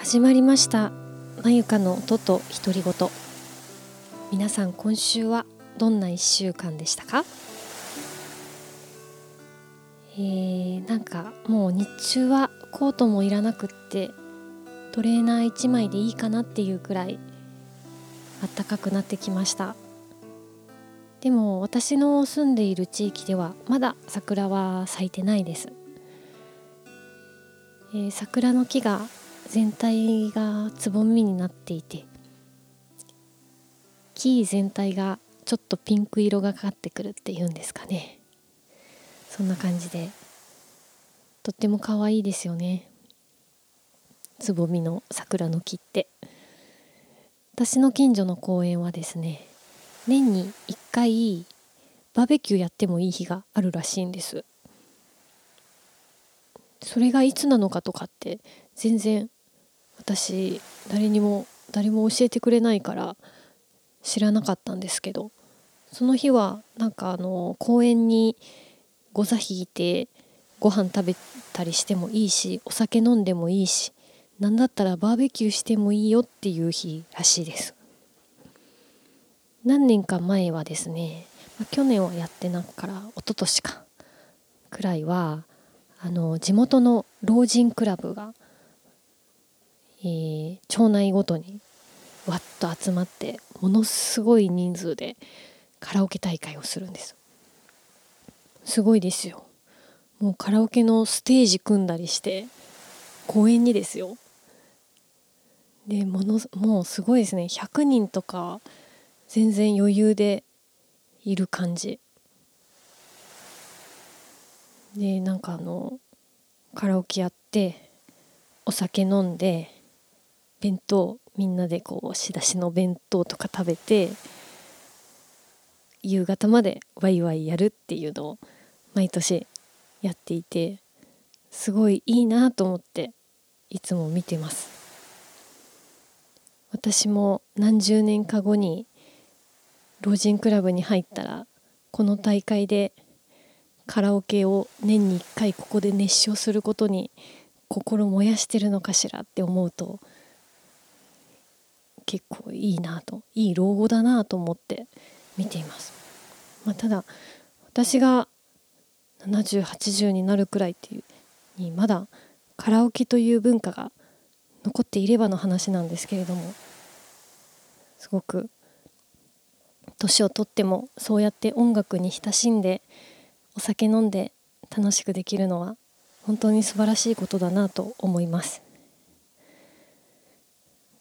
始まりました。まゆかの音と独り言。皆さん今週はどんな1週間でしたか？えー、なんかもう日中はコートもいらなくってトレーナー1枚でいいかなっていうくらい暖かくなってきました。でも私の住んでいる地域ではまだ桜は咲いてないです、えー、桜の木が全体がつぼみになっていて木全体がちょっとピンク色がかかってくるっていうんですかね。そんな感じでとっても可愛いですよね。つぼみの桜の木って。私の近所の公園はですね年に1回バーベキューやってもいい日があるらしいんです。それがいつなのかとかって全然私誰にも誰も教えてくれないから知らなかったんですけどその日はなんかあの公園にご座引いてご飯食べたりしてもいいしお酒飲んでもいいし何だったらバーベキューしてもいいよっていう日らしいです。何年か前はですね、ま、去年はやってなくから一昨年かくらいはあの地元の老人クラブが、えー、町内ごとにわっと集まってものすごい人数でカラオケ大会をするんです。すごいですよ。もうカラオケのステージ組んだりして公園にですよ。でものもうすごいですね。100人とか全然余裕でいる感じ。でなんかあのカラオケやってお酒飲んで弁当みんなでこう仕出しの弁当とか食べて夕方までワイワイやるっていうのを毎年やっていてすごいいいなと思っていつも見てます。私も何十年か後に老人クラブに入ったらこの大会でカラオケを年に1回ここで熱唱することに心燃やしてるのかしらって思うと結構いいなといい老後だなと思って見ています、まあ、ただ私が7080になるくらいっていうにまだカラオケという文化が残っていればの話なんですけれどもすごく年をとってもそうやって音楽に親しんでお酒飲んで楽しくできるのは本当に素晴らしいことだなと思います。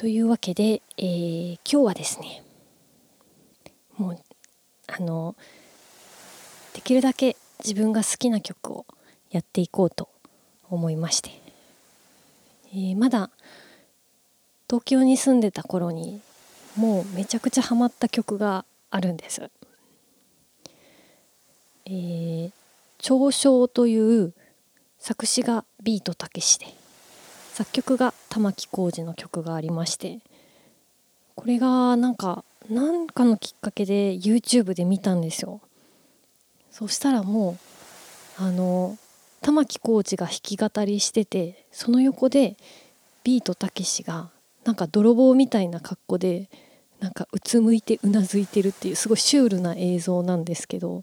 というわけで、えー、今日はですねもうあのできるだけ自分が好きな曲をやっていこうと思いまして、えー、まだ東京に住んでた頃にもうめちゃくちゃハマった曲があるんです。えー、長章という作詞がビートたけしで作曲が玉置浩二の曲がありましてこれがなんか何かのきっかけで YouTube で見たんですよ。そしたらもうあの玉置浩二が弾き語りしててその横でビートたけしがなんか泥棒みたいな格好でなんかうつむいてうなずいてるっていうすごいシュールな映像なんですけど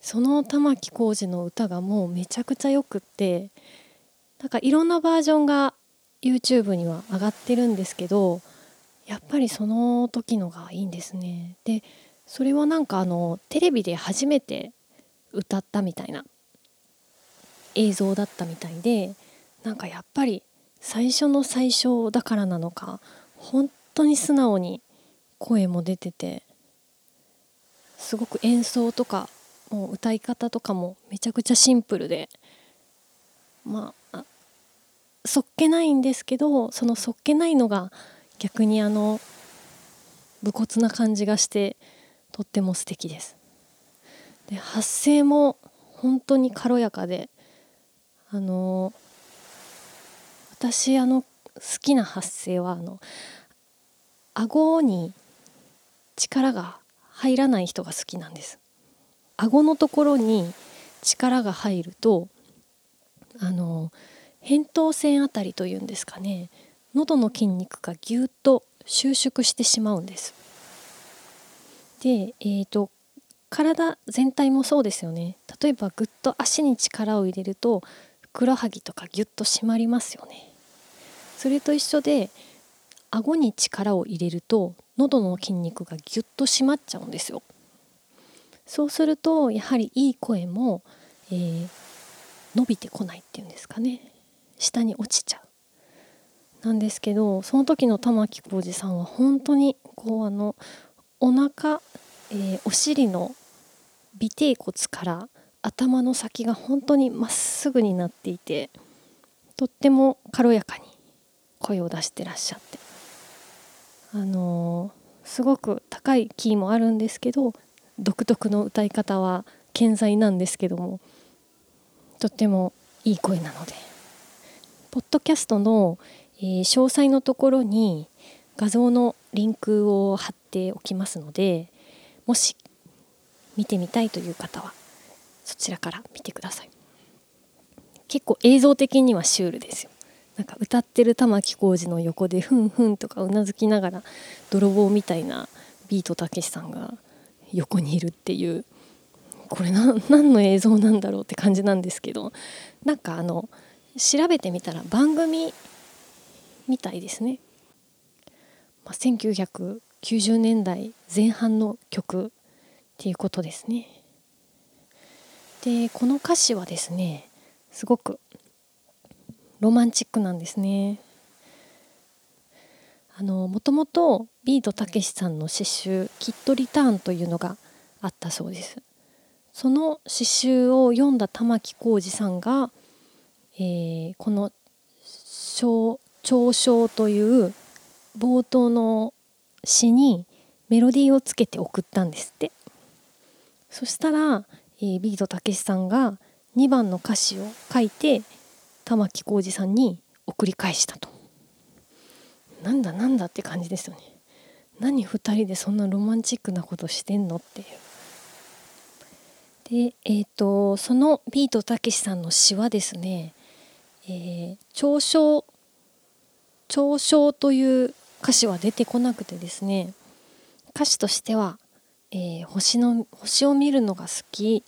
その玉置浩二の歌がもうめちゃくちゃよくってなんかいろんなバージョンが YouTube には上がってるんですけどやっぱりその時のがいいんですね。でそれはなんかあのテレビで初めて歌ったみたいな映像だったみたいでなんかやっぱり最初の最初だからなのか本当に素直に声も出ててすごく演奏とかもう歌い方とかもめちゃくちゃシンプルでまあそっけないんですけどそのそっけないのが逆にあの武骨な感じがしてとっても素敵です。で発声も本当に軽やかであの私あの好きな発声はあの顎に力が入らない人が好きなんです顎のところに力が入るとあの扁桃腺あたりというんですかね喉の筋肉がぎゅっと収縮してしまうんです。で、えーと、体全体もそうですよね例えばぐっと足に力を入れるとふくらはぎとかぎゅっと締まりますよね。それと一緒で顎に力を入れると喉の筋肉がぎゅっと締まっちゃうんですよ。そうするとやはりいい声も、えー、伸びてこないっていうんですかね下に落ちちゃう。なんですけどその時の玉置浩二さんは本当にこうあのお腹、えー、お尻の尾てい骨から頭の先が本当にまっすぐになっていてとっても軽やかに声を出してらっしゃってあのー、すごく高いキーもあるんですけど独特の歌い方は健在なんですけどもとってもいい声なのでポッドキャストの、えー、詳細のところに画像のリンクを貼っておきますのでもし見てみたいという方はそちらから見てください。結構映像的にはシュールですよ。なんか歌ってる玉置浩二の横でふんふんとかうなずきながら泥棒みたいなビートたけしさんが横にいるっていうこれ何の映像なんだろうって感じなんですけどなんかあの調べてみたら番組みたいですね。まあ、1990年代前半の曲っていうことですね。でこの歌詞はですねすごくロマンチックなんですね。あのもともとビートたけしさんの詩集「きっとリターン」というのがあったそうです。その詩集を読んだ玉置浩二さんが、えー、この「長章」という冒頭の詩にメロディーをつけて送ったんですって。そしたら、えー、ビートたけしさんが2番の歌詞を書いて玉置浩二さんに送り返したと。なんだなんだって感じですよね。何2人でそんなロマンチックなことしてんのっていう。でえっ、ー、とそのビートたけしさんの詩はですね「えー、長章」「長章」という歌詞は出てこなくてですね歌詞としては、えー、星の星を見るのが好き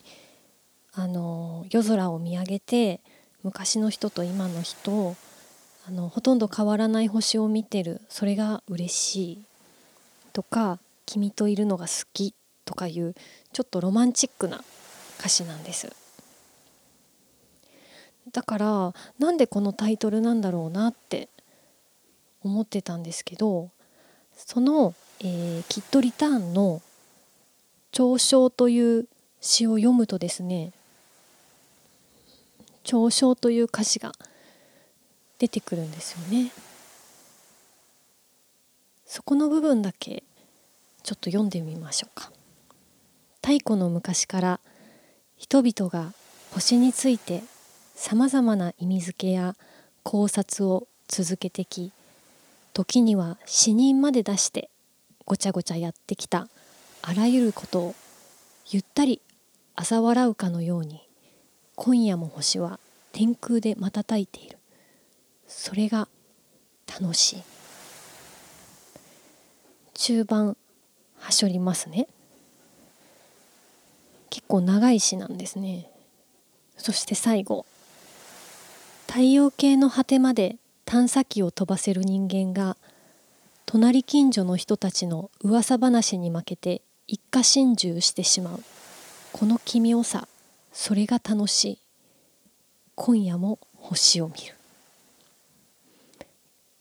あの夜空を見上げて昔の人と今の人あのほとんど変わらない星を見てるそれが嬉しいとか君といるのが好きとかいうちょっとロマンチックな歌詞なんです。だからなんでこのタイトルなんだろうなって思ってたんですけどその、えー、キッドリターンの「長章」という詩を読むとですね長章という歌詞が出てくるんですよね。そこの部分だけちょっと読んでみましょうか。太古の昔から人々が星についてさまざまな意味付けや考察を続けてき時には死人まで出してごちゃごちゃやってきたあらゆることをゆったり嘲笑うかのように今夜も星は天空で瞬いている。それが楽しい。中盤はしょりますね。結構長い詩なんですね。そして最後。太陽系の果てまで探査機を飛ばせる人間が隣近所の人たちの噂話に負けて一家心中してしまう。この奇妙さそれが楽しい。今夜も星を見る。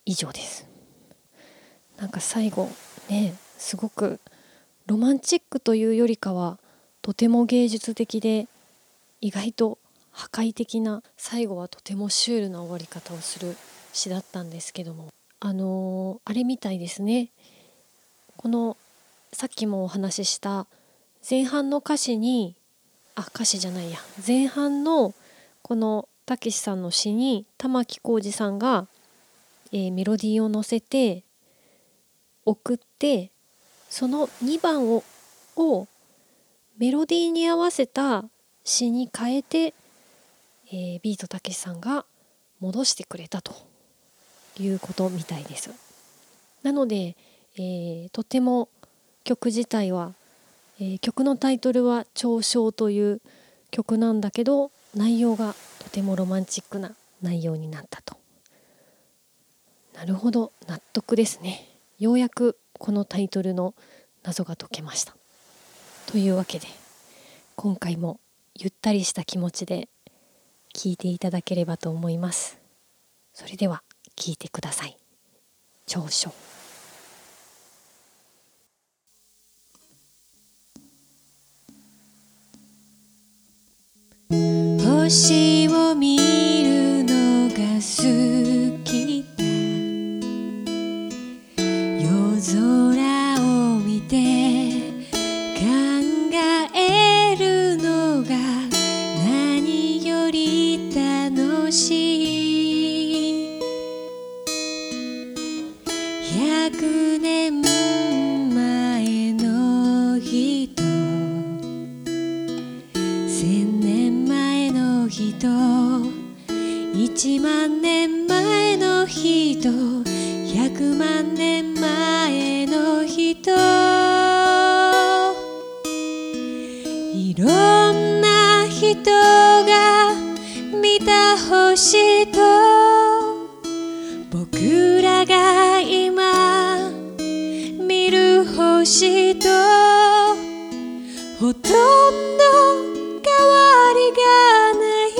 以上です。なんか最後ねすごくロマンチックというよりかはとても芸術的で意外と破壊的な最後はとてもシュールな終わり方をする詩だったんですけども。あのー、あれみたいですね。このさっきもお話しした前半の歌詞にあ歌詞じゃないや。前半のこのたけしさんの詩に玉置浩二さんが、えー、メロディーを乗せて送ってその2番ををメロディーに合わせた詩に変えて、えー、ビートたけしさんが戻してくれたということみたいです。なので、えー、とても曲自体は、えー、曲のタイトルは「長唱」という曲なんだけど内容がとてもロマンチックな内容になったと。なるほど納得ですね。ようやくこのタイトルの謎が解けました。というわけで今回もゆったりした気持ちで聞いていただければと思います。それでは聞いてください。長所星星と僕らが今見る星とほとんど変わりがない。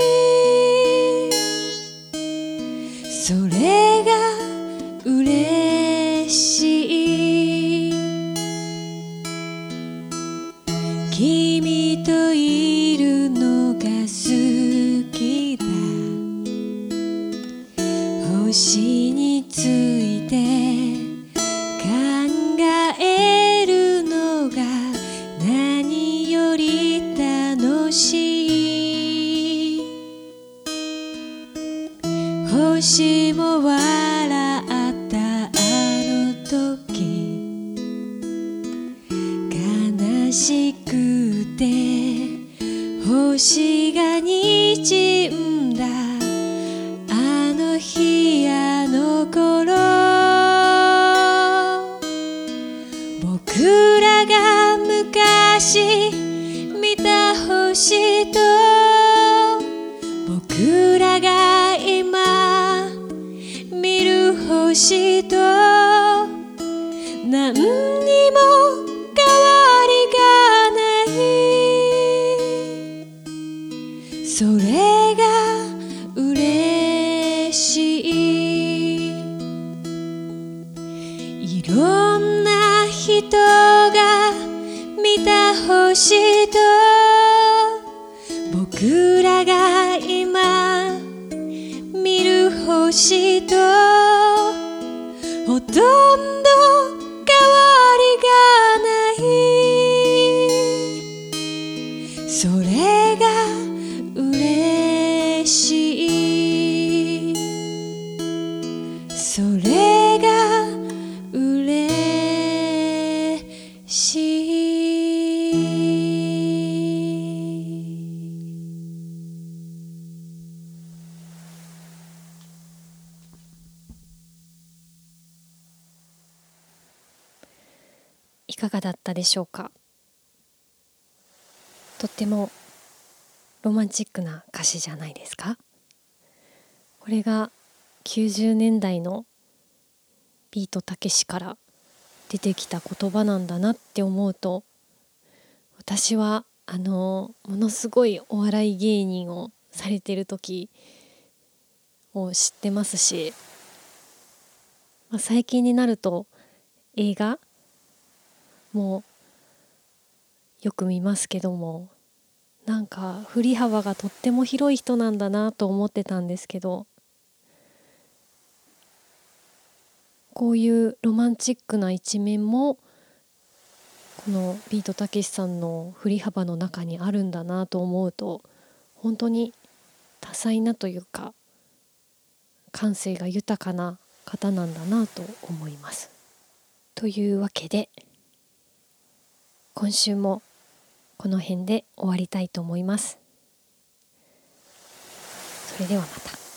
それが嬉しい。星がにじんだ。あの日あの頃。僕らが昔見た星と。僕らが今見る星と。何にも星とほとかがだったでしょうか？とってもロマンチックな歌詞じゃないですか？これが90年代のビートたけしから出てきた言葉なんだなって思うと私はあのものすごいお笑い芸人をされてる時を知ってますし、まあ、最近になると映画もよく見ますけどもなんか振り幅がとっても広い人なんだなと思ってたんですけどこういうロマンチックな一面もこのビートたけしさんの振り幅の中にあるんだなと思うと本当に多彩なというか感性が豊かな方なんだなと思います。というわけで今週もこの辺で終わりたいと思います。それではまた。